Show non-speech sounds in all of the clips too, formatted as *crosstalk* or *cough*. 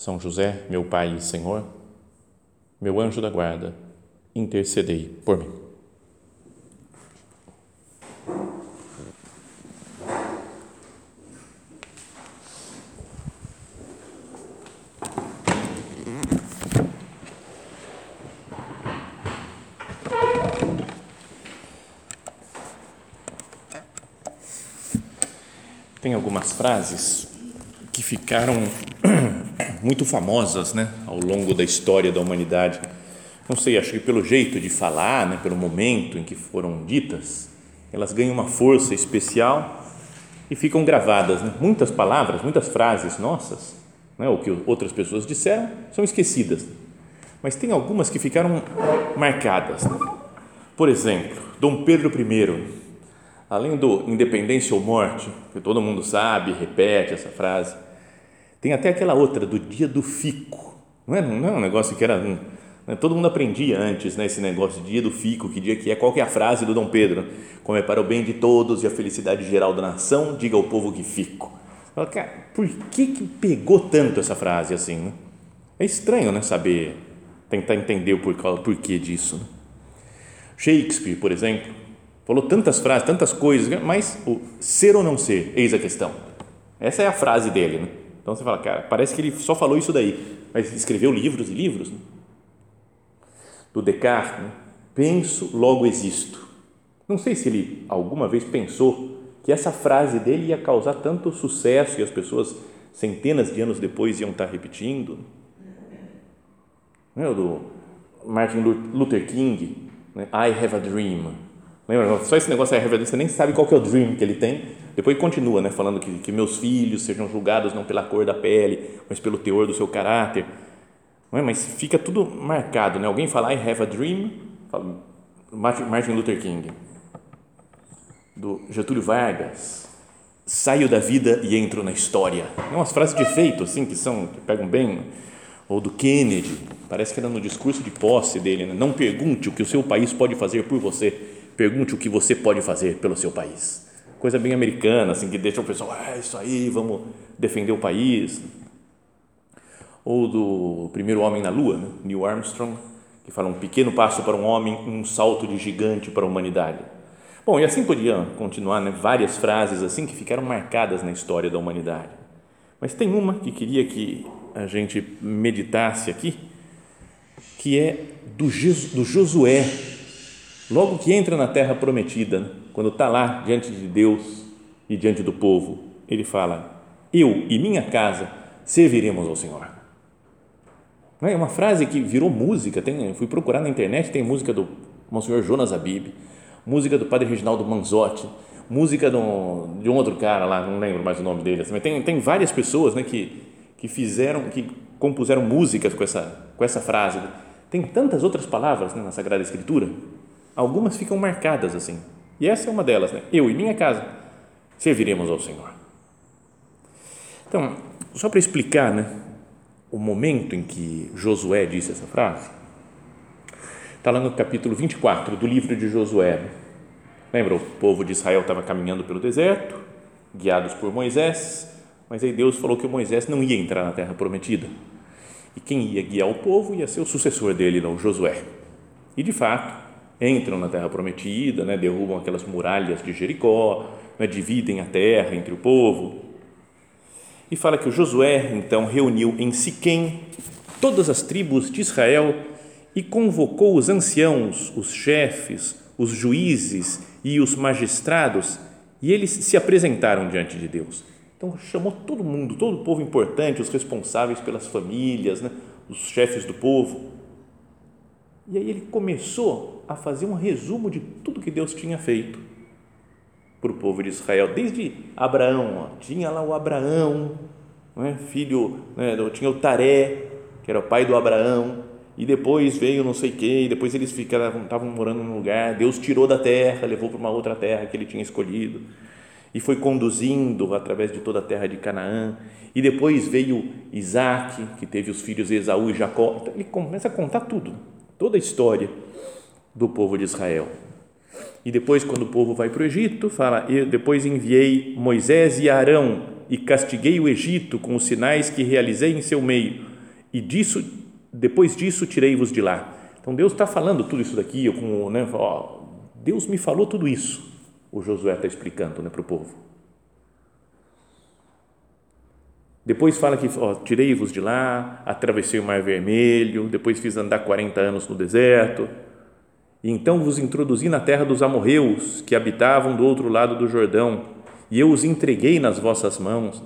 São José, meu Pai e Senhor, meu anjo da guarda, intercedei por mim. Tem algumas frases que ficaram *clears throat* muito famosas, né, ao longo da história da humanidade. Não sei, acho que pelo jeito de falar, né, pelo momento em que foram ditas, elas ganham uma força especial e ficam gravadas. Né? Muitas palavras, muitas frases nossas, né, o que outras pessoas disseram, são esquecidas. Mas tem algumas que ficaram marcadas. Né? Por exemplo, Dom Pedro I, além do independência ou morte, que todo mundo sabe, repete essa frase, tem até aquela outra do dia do fico. Não é, não é um negócio que era. Né, todo mundo aprendia antes, né, esse negócio, dia do fico, que dia que é, qual que é a frase do Dom Pedro? Como é para o bem de todos e a felicidade geral da nação, diga ao povo que fico. Fala, cara, por que, que pegou tanto essa frase assim? Né? É estranho, né, saber, tentar entender o porquê disso. Né? Shakespeare, por exemplo, falou tantas frases, tantas coisas, mas o ser ou não ser, eis a questão. Essa é a frase dele, né? Então você fala, cara, parece que ele só falou isso daí, mas escreveu livros e livros. Né? Do Descartes, né? penso, logo existo. Não sei se ele alguma vez pensou que essa frase dele ia causar tanto sucesso e as pessoas centenas de anos depois iam estar repetindo. É o do Martin Luther King, né? I have a dream. Lembra? Só esse negócio a dream, você nem sabe qual que é o dream que ele tem depois continua, né, falando que, que meus filhos sejam julgados não pela cor da pele, mas pelo teor do seu caráter. Não é? Mas fica tudo marcado, né? Alguém fala I have a dream, Martin Luther King, do Getúlio Vargas, saio da vida e entro na história. É umas frases de efeito assim que são que pegam bem. Ou do Kennedy, parece que era no discurso de posse dele, né? não pergunte o que o seu país pode fazer por você, pergunte o que você pode fazer pelo seu país coisa bem americana, assim, que deixa o pessoal, ah, isso aí, vamos defender o país. Ou do primeiro homem na Lua, né? Neil Armstrong, que fala um pequeno passo para um homem, um salto de gigante para a humanidade. Bom, e assim podia continuar, né? Várias frases assim que ficaram marcadas na história da humanidade. Mas tem uma que queria que a gente meditasse aqui, que é do, do Josué, logo que entra na terra prometida, quando está lá diante de Deus e diante do povo, ele fala: Eu e minha casa serviremos ao Senhor. É uma frase que virou música. Tem, fui procurar na internet, tem música do Monsenhor Jonas Abib, música do Padre Reginaldo Manzotti, música do, de um outro cara lá, não lembro mais o nome dele. Mas tem, tem várias pessoas né, que, que fizeram, que compuseram músicas com essa, com essa frase. Tem tantas outras palavras né, na Sagrada Escritura, algumas ficam marcadas assim. E essa é uma delas, né? Eu e minha casa serviremos ao Senhor. Então, só para explicar, né, o momento em que Josué disse essa frase, está lá no capítulo 24 do livro de Josué. Lembra, o povo de Israel estava caminhando pelo deserto, guiados por Moisés, mas aí Deus falou que Moisés não ia entrar na terra prometida. E quem ia guiar o povo ia ser o sucessor dele, não, Josué. E de fato, entram na terra prometida, né, derrubam aquelas muralhas de Jericó, né, dividem a terra entre o povo. E fala que o Josué então reuniu em Siquém todas as tribos de Israel e convocou os anciãos, os chefes, os juízes e os magistrados, e eles se apresentaram diante de Deus. Então chamou todo mundo, todo o povo importante, os responsáveis pelas famílias, né, os chefes do povo. E aí ele começou a fazer um resumo de tudo que Deus tinha feito para o povo de Israel, desde Abraão, ó, tinha lá o Abraão, é? filho, né, tinha o Taré, que era o pai do Abraão, e depois veio não sei e depois eles ficaram, estavam morando num lugar, Deus tirou da terra, levou para uma outra terra que ele tinha escolhido, e foi conduzindo através de toda a terra de Canaã, e depois veio Isaac, que teve os filhos Esaú e Jacó, então ele começa a contar tudo, toda a história do povo de Israel. E depois, quando o povo vai para o Egito, fala: eu depois enviei Moisés e Arão e castiguei o Egito com os sinais que realizei em seu meio, e disso, depois disso, tirei-vos de lá. Então Deus está falando tudo isso daqui, com, né, ó, Deus me falou tudo isso. O Josué está explicando né, para o povo. Depois fala que tirei-vos de lá, atravessei o Mar Vermelho, depois fiz andar 40 anos no deserto e então vos introduzi na terra dos amorreus, que habitavam do outro lado do Jordão, e eu os entreguei nas vossas mãos.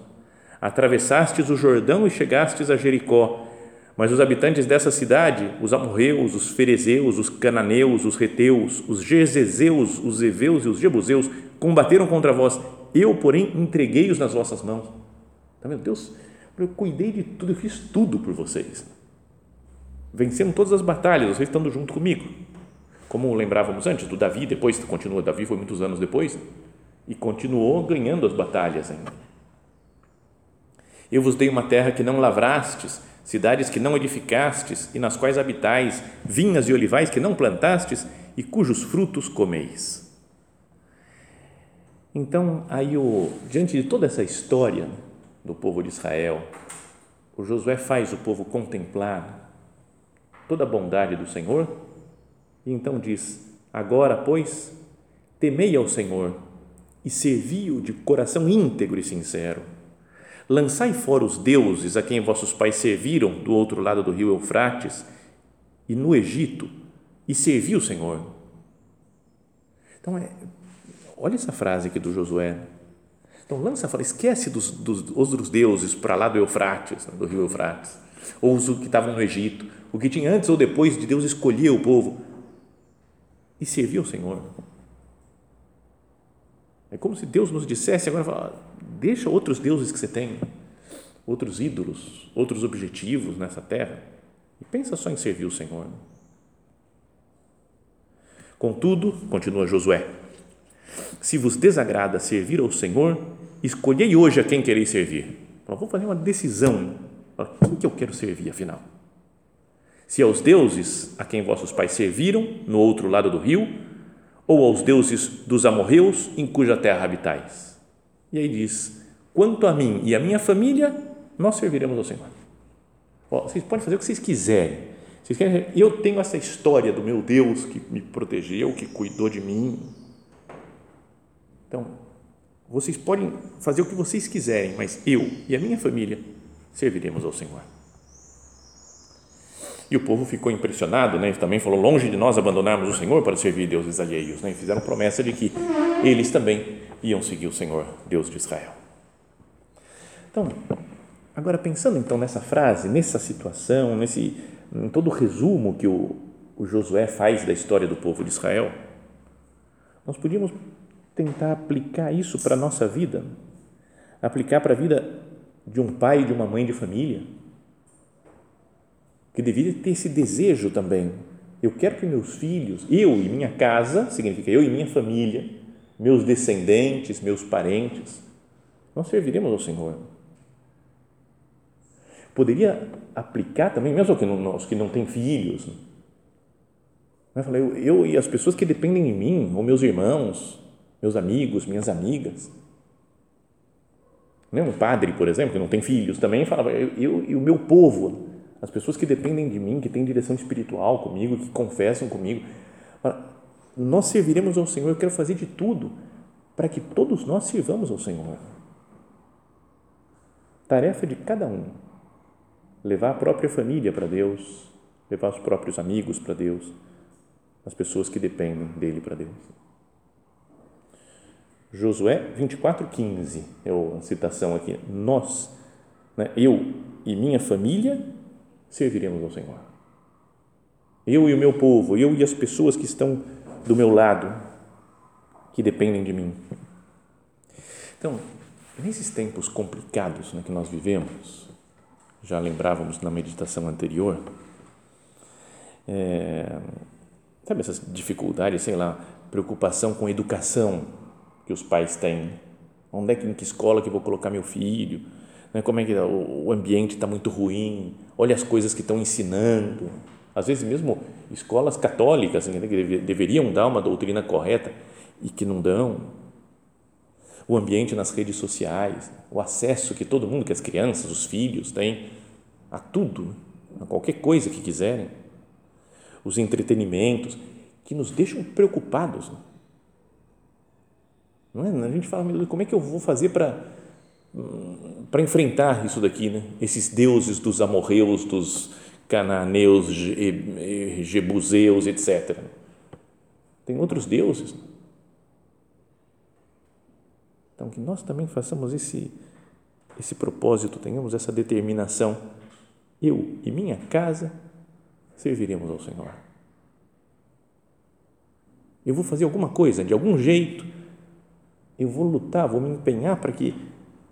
Atravessastes o Jordão e chegastes a Jericó. Mas os habitantes dessa cidade, os amorreus, os ferezeus, os cananeus, os reteus, os jezezeus, os eveus e os jebuseus, combateram contra vós. Eu, porém, entreguei-os nas vossas mãos. Tá vendo? Deus, eu cuidei de tudo, eu fiz tudo por vocês. Vencemos todas as batalhas, vocês estando junto comigo como lembrávamos antes, do Davi, depois continua, Davi foi muitos anos depois, e continuou ganhando as batalhas ainda. Eu vos dei uma terra que não lavrastes, cidades que não edificastes e nas quais habitais, vinhas e olivais que não plantastes e cujos frutos comeis. Então, aí o, diante de toda essa história do povo de Israel, o Josué faz o povo contemplar toda a bondade do Senhor e então diz: Agora, pois, temei ao Senhor e servi-o de coração íntegro e sincero. Lançai fora os deuses a quem vossos pais serviram do outro lado do rio Eufrates e no Egito e servi o Senhor. Então, é, olha essa frase aqui do Josué. Então, lança fora, esquece dos, dos outros deuses para lá do Eufrates, do rio Eufrates, ou os que estavam no Egito, o que tinha antes ou depois de Deus escolher o povo e servir ao Senhor. É como se Deus nos dissesse agora, deixa outros deuses que você tem, outros ídolos, outros objetivos nessa terra e pensa só em servir o Senhor. Contudo, continua Josué, se vos desagrada servir ao Senhor, escolhei hoje a quem quereis servir. vou fazer uma decisão. A quem que eu quero servir, afinal? se aos deuses a quem vossos pais serviram no outro lado do rio, ou aos deuses dos amorreus em cuja terra habitais. E aí diz: quanto a mim e a minha família, nós serviremos ao Senhor. vocês podem fazer o que vocês quiserem. Vocês querem, eu tenho essa história do meu Deus que me protegeu, que cuidou de mim. Então, vocês podem fazer o que vocês quiserem, mas eu e a minha família serviremos ao Senhor. E o povo ficou impressionado, né? também falou: longe de nós abandonarmos o Senhor para servir deuses alheios. Né? E fizeram promessa de que eles também iam seguir o Senhor, Deus de Israel. Então, agora pensando então nessa frase, nessa situação, nesse, em todo o resumo que o, o Josué faz da história do povo de Israel, nós podíamos tentar aplicar isso para a nossa vida, aplicar para a vida de um pai e de uma mãe de família que deveria ter esse desejo também. Eu quero que meus filhos, eu e minha casa, significa eu e minha família, meus descendentes, meus parentes, nós serviremos ao Senhor. Poderia aplicar também, mesmo que não, os que não têm filhos, né? eu, eu e as pessoas que dependem de mim, ou meus irmãos, meus amigos, minhas amigas. Né? Um padre, por exemplo, que não tem filhos, também falava, eu, eu e o meu povo, as pessoas que dependem de mim, que têm direção espiritual comigo, que confessam comigo, nós serviremos ao Senhor. Eu quero fazer de tudo para que todos nós sirvamos ao Senhor. Tarefa de cada um: levar a própria família para Deus, levar os próprios amigos para Deus, as pessoas que dependem dele para Deus. Josué 24:15 é a citação aqui. Nós, né, eu e minha família serviremos ao Senhor. Eu e o meu povo, eu e as pessoas que estão do meu lado, que dependem de mim. Então, nesses tempos complicados né, que nós vivemos, já lembrávamos na meditação anterior, é, sabe essas dificuldades, sei lá, preocupação com educação que os pais têm. Onde é que, em que escola que eu vou colocar meu filho? Né, como é que o, ambiente está muito ruim? Olha as coisas que estão ensinando. Às vezes mesmo escolas católicas né, que deveriam dar uma doutrina correta e que não dão. O ambiente nas redes sociais, o acesso que todo mundo, que as crianças, os filhos têm a tudo, a qualquer coisa que quiserem os entretenimentos, que nos deixam preocupados. Não é? A gente fala, meu Deus, como é que eu vou fazer para para enfrentar isso daqui, né? Esses deuses dos amorreus, dos cananeus, jebuseus, etc. Tem outros deuses. Então que nós também façamos esse esse propósito, tenhamos essa determinação. Eu e minha casa serviremos ao Senhor. Eu vou fazer alguma coisa, de algum jeito, eu vou lutar, vou me empenhar para que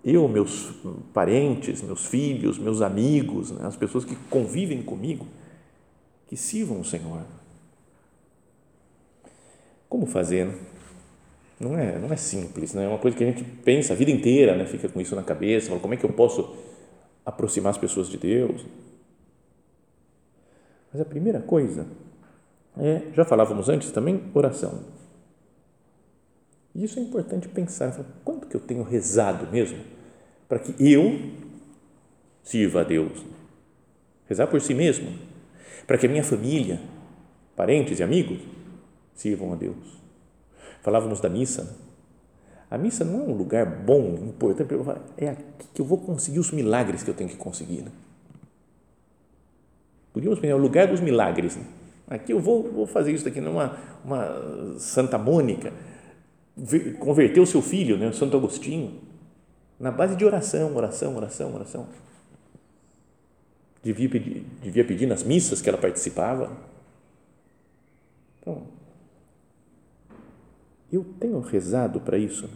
eu, meus parentes, meus filhos, meus amigos, né, as pessoas que convivem comigo, que sirvam o Senhor. Como fazer? Né? Não é, não é simples, né? é uma coisa que a gente pensa a vida inteira, né? fica com isso na cabeça, fala, como é que eu posso aproximar as pessoas de Deus? Mas a primeira coisa é, já falávamos antes também, oração. E isso é importante pensar, quanto que eu tenho rezado mesmo para que eu sirva a Deus? Rezar por si mesmo, para que a minha família, parentes e amigos sirvam a Deus. Falávamos da missa. Né? A missa não é um lugar bom, importante, é aqui que eu vou conseguir os milagres que eu tenho que conseguir. Né? Podíamos pensar, é o lugar dos milagres. Né? Aqui eu vou, vou fazer isso daqui numa uma Santa Mônica, converter o seu filho, né, Santo Agostinho, na base de oração, oração, oração, oração. Devia pedir, devia pedir nas missas que ela participava. Então, eu tenho rezado para isso.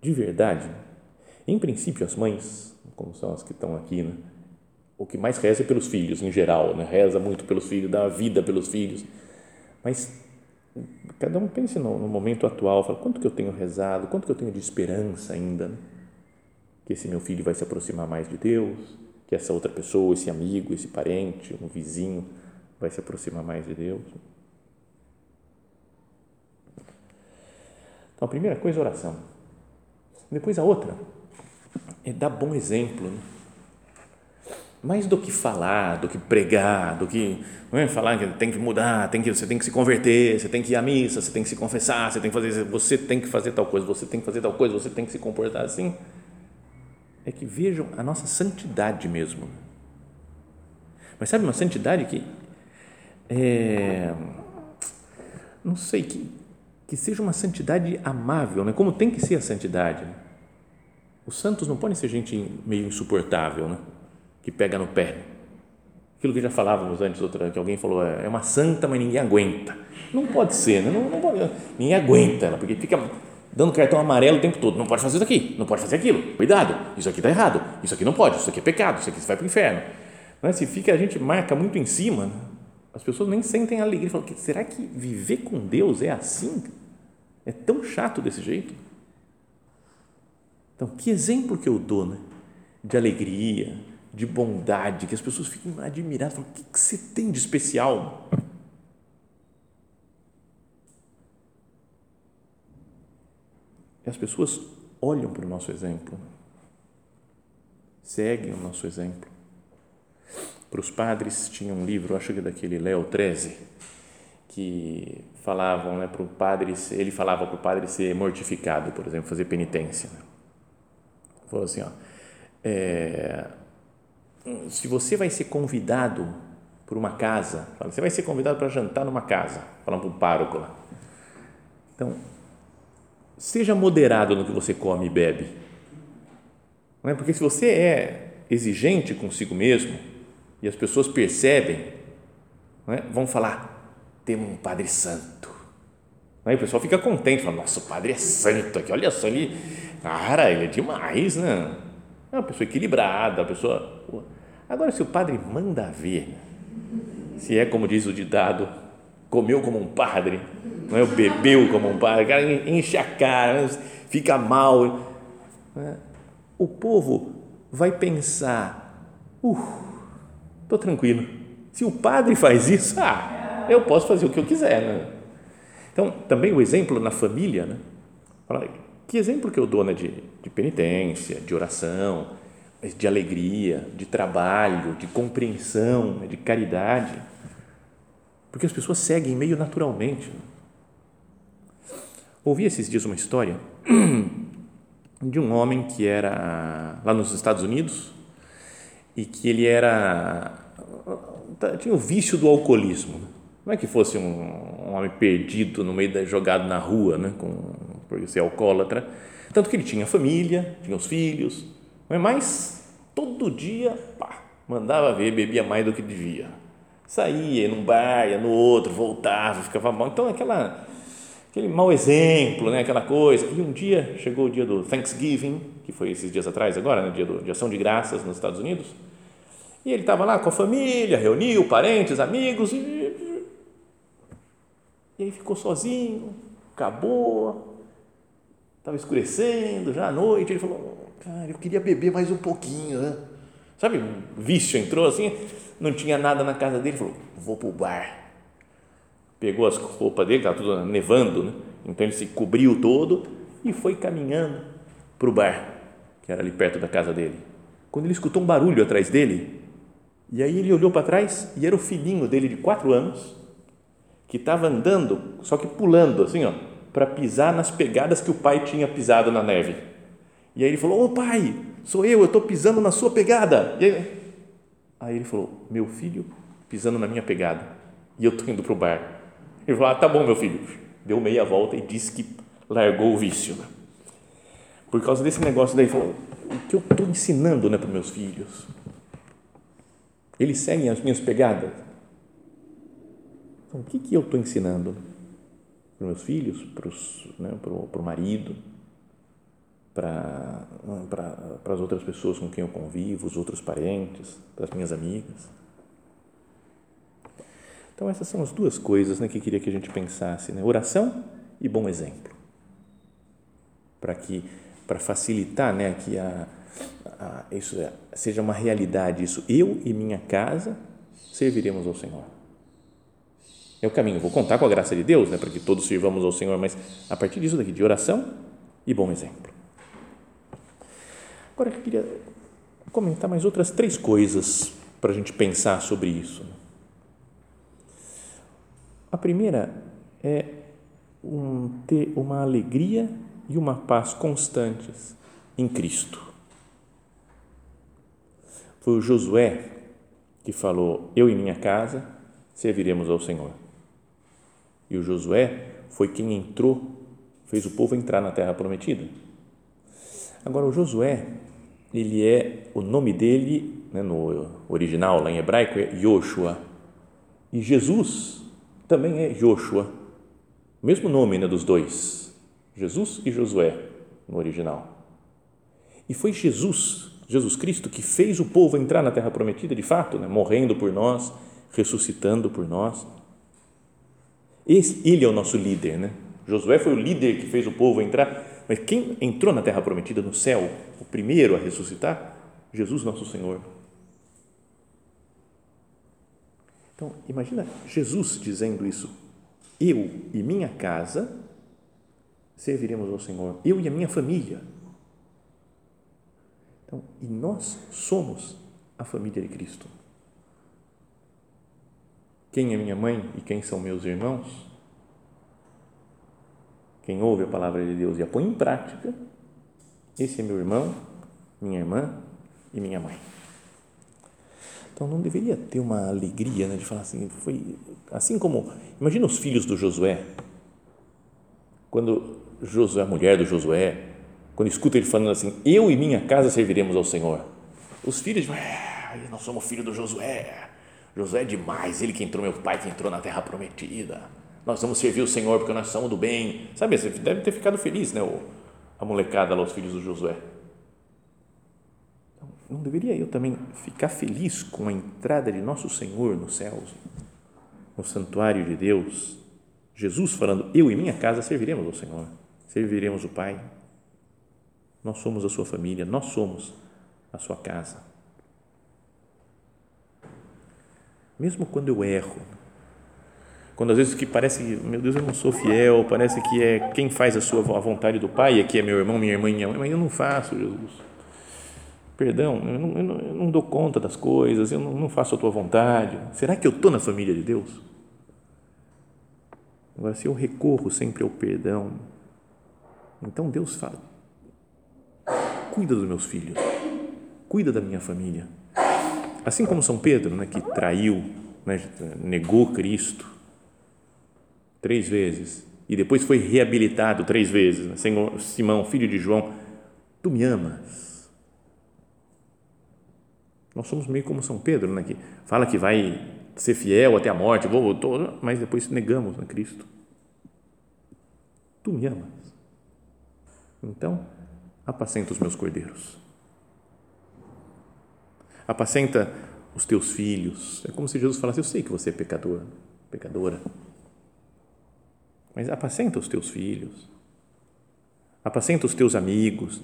De verdade. Em princípio, as mães, como são as que estão aqui, né? o que mais reza é pelos filhos, em geral, né? reza muito pelos filhos, dá vida pelos filhos, mas cada um pense no, no, momento atual, fala, quanto que eu tenho rezado, quanto que eu tenho de esperança ainda, né? que esse meu filho vai se aproximar mais de Deus, que essa outra pessoa, esse amigo, esse parente, um vizinho, vai se aproximar mais de Deus. Então, a primeira coisa é oração. Depois a outra é dar bom exemplo, né? Mais do que falar, do que pregar, do que é falar que tem que mudar, tem que você tem que se converter, você tem que ir à missa, você tem que se confessar, você tem que fazer, você tem que fazer tal coisa, você tem que fazer tal coisa, você tem que se comportar assim. É que vejam a nossa santidade mesmo. Mas sabe uma santidade que é, não sei que que seja uma santidade amável, né? Como tem que ser a santidade? Né? Os santos não podem ser gente meio insuportável, né? Que pega no pé. Aquilo que já falávamos antes, outra, que alguém falou, é, é uma santa, mas ninguém aguenta. Não pode ser, né? não, não pode, ninguém aguenta ela, porque fica dando cartão amarelo o tempo todo. Não pode fazer isso aqui, não pode fazer aquilo. Cuidado, isso aqui está errado, isso aqui não pode, isso aqui é pecado, isso aqui vai para o inferno. Não é? Se fica, a gente marca muito em cima, né? as pessoas nem sentem alegria. Falam, será que viver com Deus é assim? É tão chato desse jeito? Então, que exemplo que eu dou né? de alegria, de bondade, que as pessoas fiquem admiradas, falam, o que, que você tem de especial? E as pessoas olham para o nosso exemplo, seguem o nosso exemplo. Para os padres tinha um livro, acho que é daquele Léo 13, que falavam né, para o padre, ele falava para o padre ser mortificado, por exemplo, fazer penitência. Falou assim, ó, é, se você vai ser convidado por uma casa, você vai ser convidado para jantar numa casa, falando para um pároco lá. Então, seja moderado no que você come e bebe. Não é? Porque se você é exigente consigo mesmo e as pessoas percebem, é? vão falar: temos um Padre Santo. Aí o pessoal fica contente, fala, nossa, o padre é santo aqui, olha só, ele, cara, ele é demais, né? É uma pessoa equilibrada, uma pessoa. Agora, se o padre manda ver, se é como diz o ditado, comeu como um padre, não é? bebeu como um padre, o cara enche a cara, fica mal. Né? O povo vai pensar, uh, estou tranquilo. Se o padre faz isso, ah, eu posso fazer o que eu quiser, né? Então, também o exemplo na família, né? Que exemplo que eu dou né, de, de penitência, de oração, de alegria, de trabalho, de compreensão, né, de caridade? Porque as pessoas seguem meio naturalmente. Né? Ouvi esses dias uma história *clears throat* de um homem que era lá nos Estados Unidos e que ele era tinha o vício do alcoolismo não é que fosse um, um homem perdido no meio da jogado na rua, né, com por ser alcoólatra, tanto que ele tinha família, tinha os filhos, não é mais todo dia, pá, mandava ver, bebia mais do que devia. Saía, num bar, ia no outro, voltava, ficava mal. Então, aquela, aquele mau exemplo, né? aquela coisa. E um dia, chegou o dia do Thanksgiving, que foi esses dias atrás agora, né? dia do, de ação de graças nos Estados Unidos, e ele estava lá com a família, reuniu parentes, amigos, e e aí ficou sozinho, acabou, estava escurecendo, já à noite. Ele falou: Cara, eu queria beber mais um pouquinho, né? Sabe, um vício entrou assim, não tinha nada na casa dele. Falou: Vou para o bar. Pegou as roupas dele, estava tudo nevando, né? Então ele se cobriu todo e foi caminhando para o bar, que era ali perto da casa dele. Quando ele escutou um barulho atrás dele, e aí ele olhou para trás e era o filhinho dele de quatro anos que estava andando, só que pulando assim, ó, para pisar nas pegadas que o pai tinha pisado na neve. E aí ele falou: Ô pai, sou eu, eu estou pisando na sua pegada. Aí, aí, ele falou: Meu filho pisando na minha pegada e eu estou indo para o bar. Ele falou: Ah, tá bom, meu filho. Deu meia volta e disse que largou o vício. Por causa desse negócio daí, falou: O que eu estou ensinando né, para meus filhos? Eles seguem as minhas pegadas então, o que, que eu estou ensinando para meus filhos, para, né, o marido, para, as outras pessoas com quem eu convivo, os outros parentes, para as minhas amigas? Então, essas são as duas coisas né, que queria que a gente pensasse: né? oração e bom exemplo. Para que para facilitar né, que a, a, isso seja uma realidade, isso, eu e minha casa serviremos ao Senhor é o caminho. Vou contar com a graça de Deus, né, para que todos sirvamos ao Senhor, mas a partir disso daqui, de oração e bom exemplo. Agora eu queria comentar mais outras três coisas para a gente pensar sobre isso. A primeira é um, ter uma alegria e uma paz constantes em Cristo. Foi o Josué que falou: Eu e minha casa serviremos ao Senhor. E o Josué foi quem entrou, fez o povo entrar na terra prometida. Agora, o Josué, ele é, o nome dele, né, no original, lá em hebraico, é Yoshua. E Jesus também é Joshua. Mesmo nome né, dos dois, Jesus e Josué, no original. E foi Jesus, Jesus Cristo, que fez o povo entrar na terra prometida, de fato, né, morrendo por nós, ressuscitando por nós esse, ele é o nosso líder, né? Josué foi o líder que fez o povo entrar, mas quem entrou na terra prometida no céu, o primeiro a ressuscitar, Jesus nosso Senhor. Então, imagina Jesus dizendo isso: Eu e minha casa serviremos ao Senhor, eu e a minha família. Então, e nós somos a família de Cristo. Quem é minha mãe e quem são meus irmãos, quem ouve a palavra de Deus e a põe em prática, esse é meu irmão, minha irmã e minha mãe. Então não deveria ter uma alegria né, de falar assim, foi assim como, imagina os filhos do Josué, quando Josué, a mulher do Josué, quando escuta ele falando assim, eu e minha casa serviremos ao Senhor. Os filhos, nós somos filhos do Josué, Josué é demais, ele que entrou, meu pai que entrou na terra prometida. Nós vamos servir o Senhor porque nós somos do bem. Sabe, você deve ter ficado feliz, né? A molecada lá, os filhos do Josué. Então, não deveria eu também ficar feliz com a entrada de nosso Senhor nos céus, no santuário de Deus? Jesus falando: Eu e minha casa serviremos ao Senhor, serviremos o Pai. Nós somos a sua família, nós somos a sua casa. Mesmo quando eu erro, quando às vezes que parece meu Deus, eu não sou fiel, parece que é quem faz a sua a vontade do Pai, aqui é meu irmão, minha irmã, minha mãe, mas eu não faço, Jesus. Perdão, eu não, eu não, eu não dou conta das coisas, eu não, não faço a tua vontade. Será que eu estou na família de Deus? Agora, se eu recorro sempre ao perdão, então Deus fala: cuida dos meus filhos, cuida da minha família. Assim como São Pedro, né, que traiu, né, negou Cristo, três vezes e depois foi reabilitado três vezes. Né? Senhor, Simão, filho de João, tu me amas. Nós somos meio como São Pedro, né? que fala que vai ser fiel até a morte, vou, vou, mas depois negamos a Cristo. Tu me amas. Então, apacenta os meus cordeiros. Apacenta os teus filhos. É como se Jesus falasse: Eu sei que você é pecador, pecadora mas apacenta os teus filhos, apacenta os teus amigos,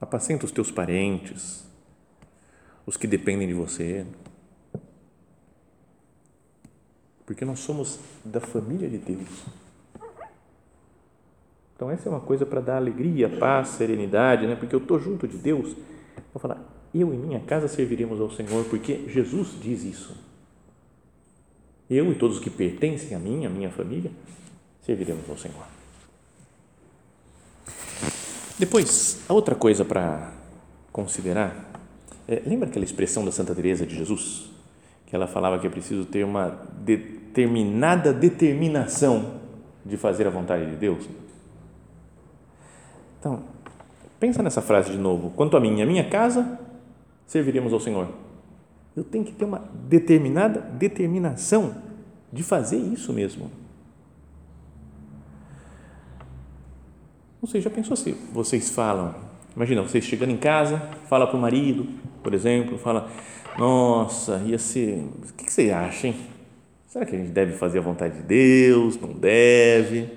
apacenta os teus parentes, os que dependem de você. Porque nós somos da família de Deus. Então, essa é uma coisa para dar alegria, paz, serenidade, né? porque eu estou junto de Deus. Vou falar, eu e minha casa serviremos ao Senhor, porque Jesus diz isso. Eu e todos os que pertencem a mim, a minha família, serviremos ao Senhor. Depois, a outra coisa para considerar, é, lembra aquela expressão da Santa Teresa de Jesus, que ela falava que é preciso ter uma determinada determinação de fazer a vontade de Deus? Então, pensa nessa frase de novo. Quanto a mim e a minha casa, serviremos ao Senhor eu tenho que ter uma determinada determinação de fazer isso mesmo. Não sei, já pensou se vocês falam, imagina, vocês chegando em casa, fala para o marido, por exemplo, fala, nossa, ia ser, o que você acha, hein? Será que a gente deve fazer a vontade de Deus? Não deve?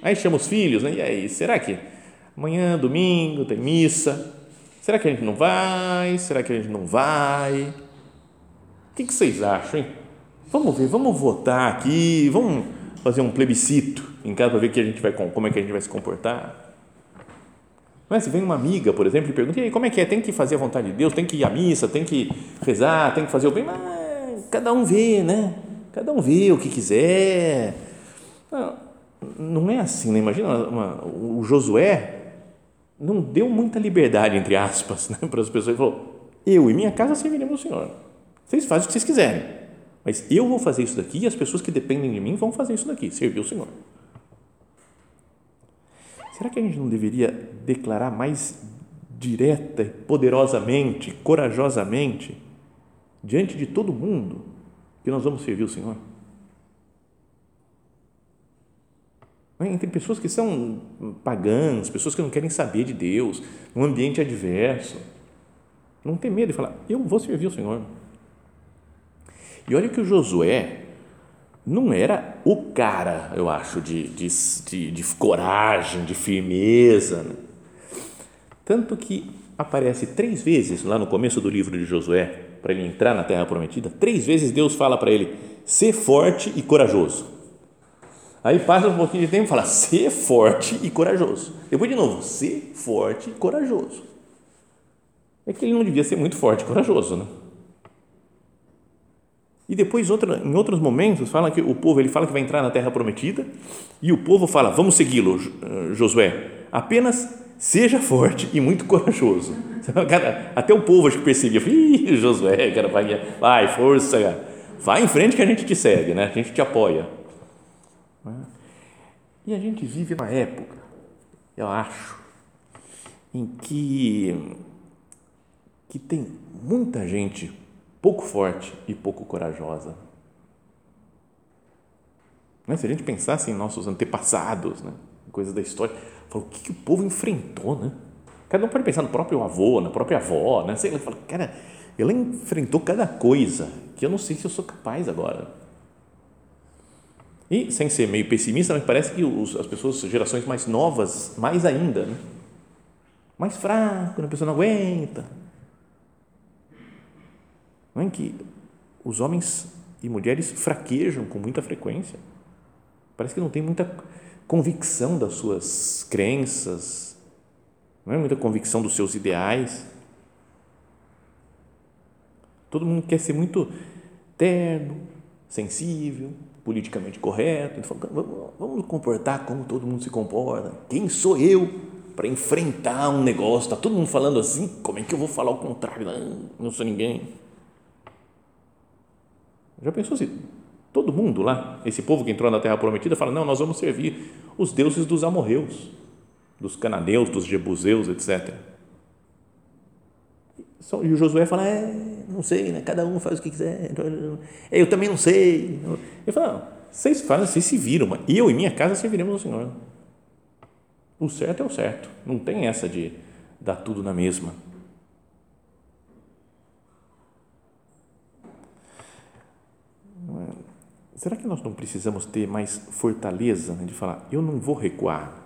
Aí chama os filhos, né? E aí, será que amanhã, domingo, tem missa? Será que a gente não vai? Será que a gente não vai? O que, vocês acham, hein? Vamos ver, vamos votar aqui, vamos fazer um plebiscito em casa para ver que a gente vai, como é que a gente vai se comportar. Mas se vem uma amiga, por exemplo, e pergunta, e aí, como é que é? Tem que fazer a vontade de Deus, tem que ir à missa, tem que rezar, tem que fazer o bem, mas cada um vê, né? Cada um vê o que quiser. Não, não é assim, né? Imagina uma, o Josué não deu muita liberdade, entre aspas, *laughs* né, para as pessoas. Ele falou: Eu e minha casa serviremos ao Senhor. Vocês fazem o que vocês quiserem, mas eu vou fazer isso daqui e as pessoas que dependem de mim vão fazer isso daqui, servir o Senhor. Será que a gente não deveria declarar mais direta poderosamente, corajosamente, diante de todo mundo, que nós vamos servir o Senhor? Entre pessoas que são pagãs, pessoas que não querem saber de Deus, num ambiente adverso. Não tem medo de falar, eu vou servir o Senhor. E olha que o Josué não era o cara, eu acho, de, de, de, de coragem, de firmeza. Né? Tanto que aparece três vezes lá no começo do livro de Josué, para ele entrar na terra prometida, três vezes Deus fala para ele: ser forte e corajoso. Aí passa um pouquinho de tempo e fala: ser forte e corajoso. Depois de novo, ser forte e corajoso. É que ele não devia ser muito forte e corajoso, né? E depois, outra, em outros momentos, fala que o povo ele fala que vai entrar na terra prometida e o povo fala: vamos segui-lo, eh, Josué. Apenas seja forte e muito corajoso. *laughs* Até o povo acho que percebia: Josué, cara, vai, vai, força, cara. vai em frente que a gente te segue, né? a gente te apoia. E a gente vive uma época, eu acho, em que, que tem muita gente pouco forte e pouco corajosa. Né? Se a gente pensasse em nossos antepassados, né? coisas da história, o que, que o povo enfrentou, né? Cada um pode pensar no próprio avô, na própria avó, né? Sei lá, fala, cara, ela enfrentou cada coisa que eu não sei se eu sou capaz agora. E, sem ser meio pessimista, mas parece que os, as pessoas, gerações mais novas, mais ainda, né? mais fraco, a pessoa não aguenta. Não é que os homens e mulheres fraquejam com muita frequência. Parece que não tem muita convicção das suas crenças, não é muita convicção dos seus ideais. Todo mundo quer ser muito terno, sensível, politicamente correto. Então, vamos, vamos nos comportar como todo mundo se comporta. Quem sou eu para enfrentar um negócio? Está todo mundo falando assim, como é que eu vou falar o contrário? Não, não sou ninguém. Já pensou se todo mundo lá, esse povo que entrou na terra prometida, fala: não, nós vamos servir os deuses dos amorreus, dos cananeus, dos jebuseus, etc. E o Josué fala: é, não sei, né? cada um faz o que quiser. Eu também não sei. Ele fala: vocês fazem, vocês se viram, mas eu e minha casa serviremos ao Senhor. O certo é o certo, não tem essa de dar tudo na mesma. Será que nós não precisamos ter mais fortaleza né, de falar, eu não vou recuar?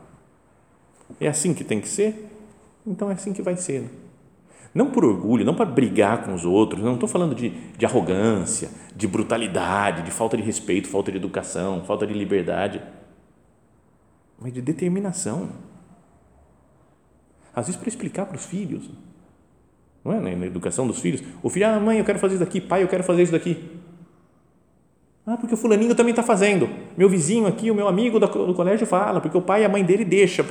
É assim que tem que ser? Então é assim que vai ser. Né? Não por orgulho, não para brigar com os outros, não estou falando de, de arrogância, de brutalidade, de falta de respeito, falta de educação, falta de liberdade, mas de determinação. Às vezes para explicar para os filhos, não é? Na educação dos filhos, o filho, ah, mãe, eu quero fazer isso daqui, pai, eu quero fazer isso daqui. Ah, porque o fulaninho também está fazendo. Meu vizinho aqui, o meu amigo do colégio fala, porque o pai e a mãe dele deixa.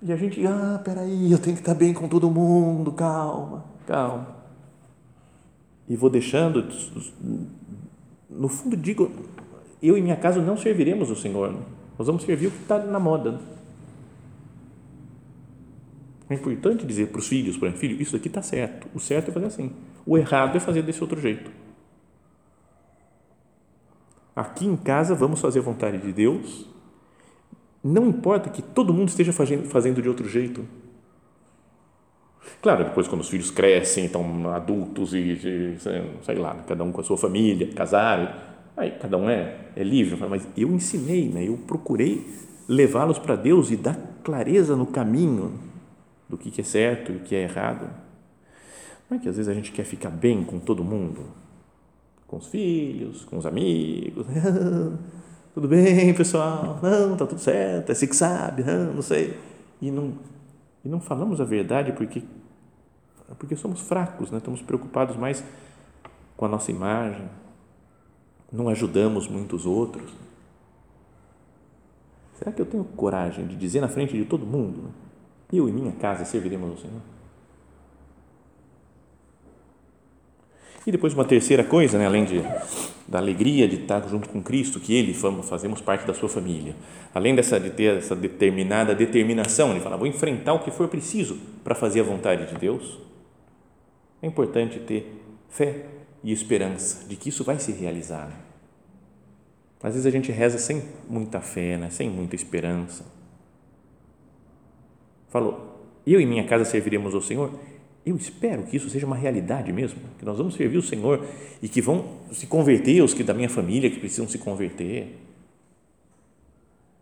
E a gente, ah, peraí, eu tenho que estar bem com todo mundo, calma, calma. E vou deixando, no fundo digo, eu e minha casa não serviremos o Senhor, nós vamos servir o que está na moda. É importante dizer para os filhos, para filho, isso aqui está certo, o certo é fazer assim, o errado é fazer desse outro jeito. Aqui em casa vamos fazer a vontade de Deus. Não importa que todo mundo esteja fazendo de outro jeito. Claro, depois quando os filhos crescem, estão adultos e, sei lá, cada um com a sua família, casaram, aí cada um é, é livre, mas eu ensinei, né? eu procurei levá-los para Deus e dar clareza no caminho do que é certo e o que é errado. Não é que às vezes a gente quer ficar bem com todo mundo? com os filhos, com os amigos. *laughs* tudo bem, pessoal? Não, tá tudo certo, é assim que sabe, não, não sei. E não, e não falamos a verdade porque, porque somos fracos, né? estamos preocupados mais com a nossa imagem, não ajudamos muitos outros. Será que eu tenho coragem de dizer na frente de todo mundo? Eu e minha casa serviremos ao Senhor? E depois uma terceira coisa, né, além de, da alegria de estar junto com Cristo, que Ele fazemos parte da sua família, além dessa de ter essa determinada determinação, ele fala, vou enfrentar o que for preciso para fazer a vontade de Deus. É importante ter fé e esperança de que isso vai se realizar. Às vezes a gente reza sem muita fé, né? sem muita esperança. Falou, eu e minha casa serviremos ao Senhor eu espero que isso seja uma realidade mesmo, que nós vamos servir o Senhor e que vão se converter os que da minha família que precisam se converter.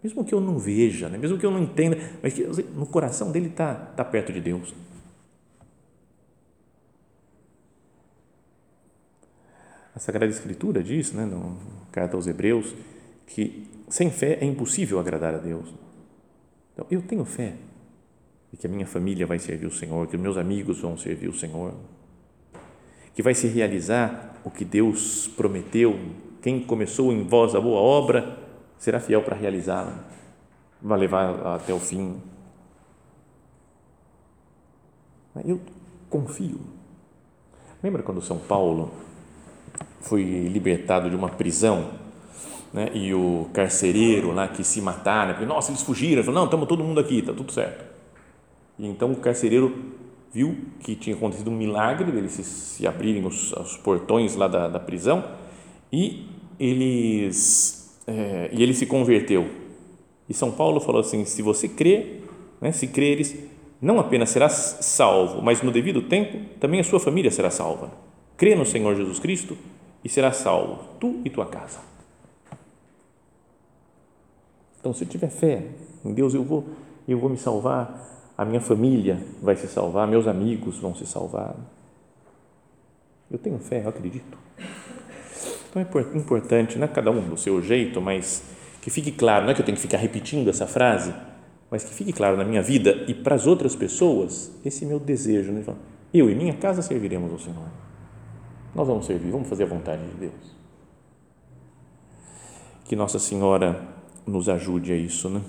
Mesmo que eu não veja, né? mesmo que eu não entenda, mas que no coração dele está tá perto de Deus. A Sagrada Escritura diz, né, no carta aos Hebreus, que sem fé é impossível agradar a Deus. Então, eu tenho fé e que a minha família vai servir o Senhor, que os meus amigos vão servir o Senhor, que vai se realizar o que Deus prometeu. Quem começou em vós a boa obra será fiel para realizá-la, vai levar até o fim. Eu confio. Lembra quando São Paulo foi libertado de uma prisão né? e o carcereiro lá que se mataram, porque, nossa, eles fugiram, falou, não, estamos todo mundo aqui, está tudo certo. E então o carcereiro viu que tinha acontecido um milagre, eles se, se abrirem os, os portões lá da, da prisão e eles é, e ele se converteu. E São Paulo falou assim: se você crê, né, se creres, não apenas serás salvo, mas no devido tempo também a sua família será salva. Crê no Senhor Jesus Cristo e serás salvo, tu e tua casa. Então, se eu tiver fé em Deus, eu vou, eu vou me salvar, a minha família vai se salvar, meus amigos vão se salvar. Eu tenho fé, eu acredito. Então é importante, não é cada um do seu jeito, mas que fique claro, não é que eu tenho que ficar repetindo essa frase, mas que fique claro na minha vida e para as outras pessoas, esse meu desejo, né? eu e minha casa serviremos ao Senhor. Nós vamos servir, vamos fazer a vontade de Deus. Que Nossa Senhora nos ajude a isso, né?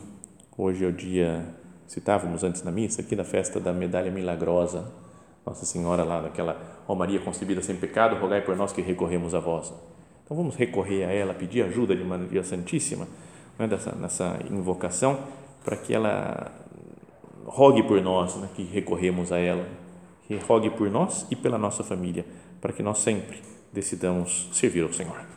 Hoje é o dia, citávamos antes na missa, aqui da festa da medalha milagrosa, Nossa Senhora lá, daquela, ó Maria concebida sem pecado, rogai por nós que recorremos a vós. Então vamos recorrer a ela, pedir ajuda de Maria Santíssima, né, dessa, nessa invocação, para que ela rogue por nós, né, que recorremos a ela, que rogue por nós e pela nossa família, para que nós sempre decidamos servir ao Senhor.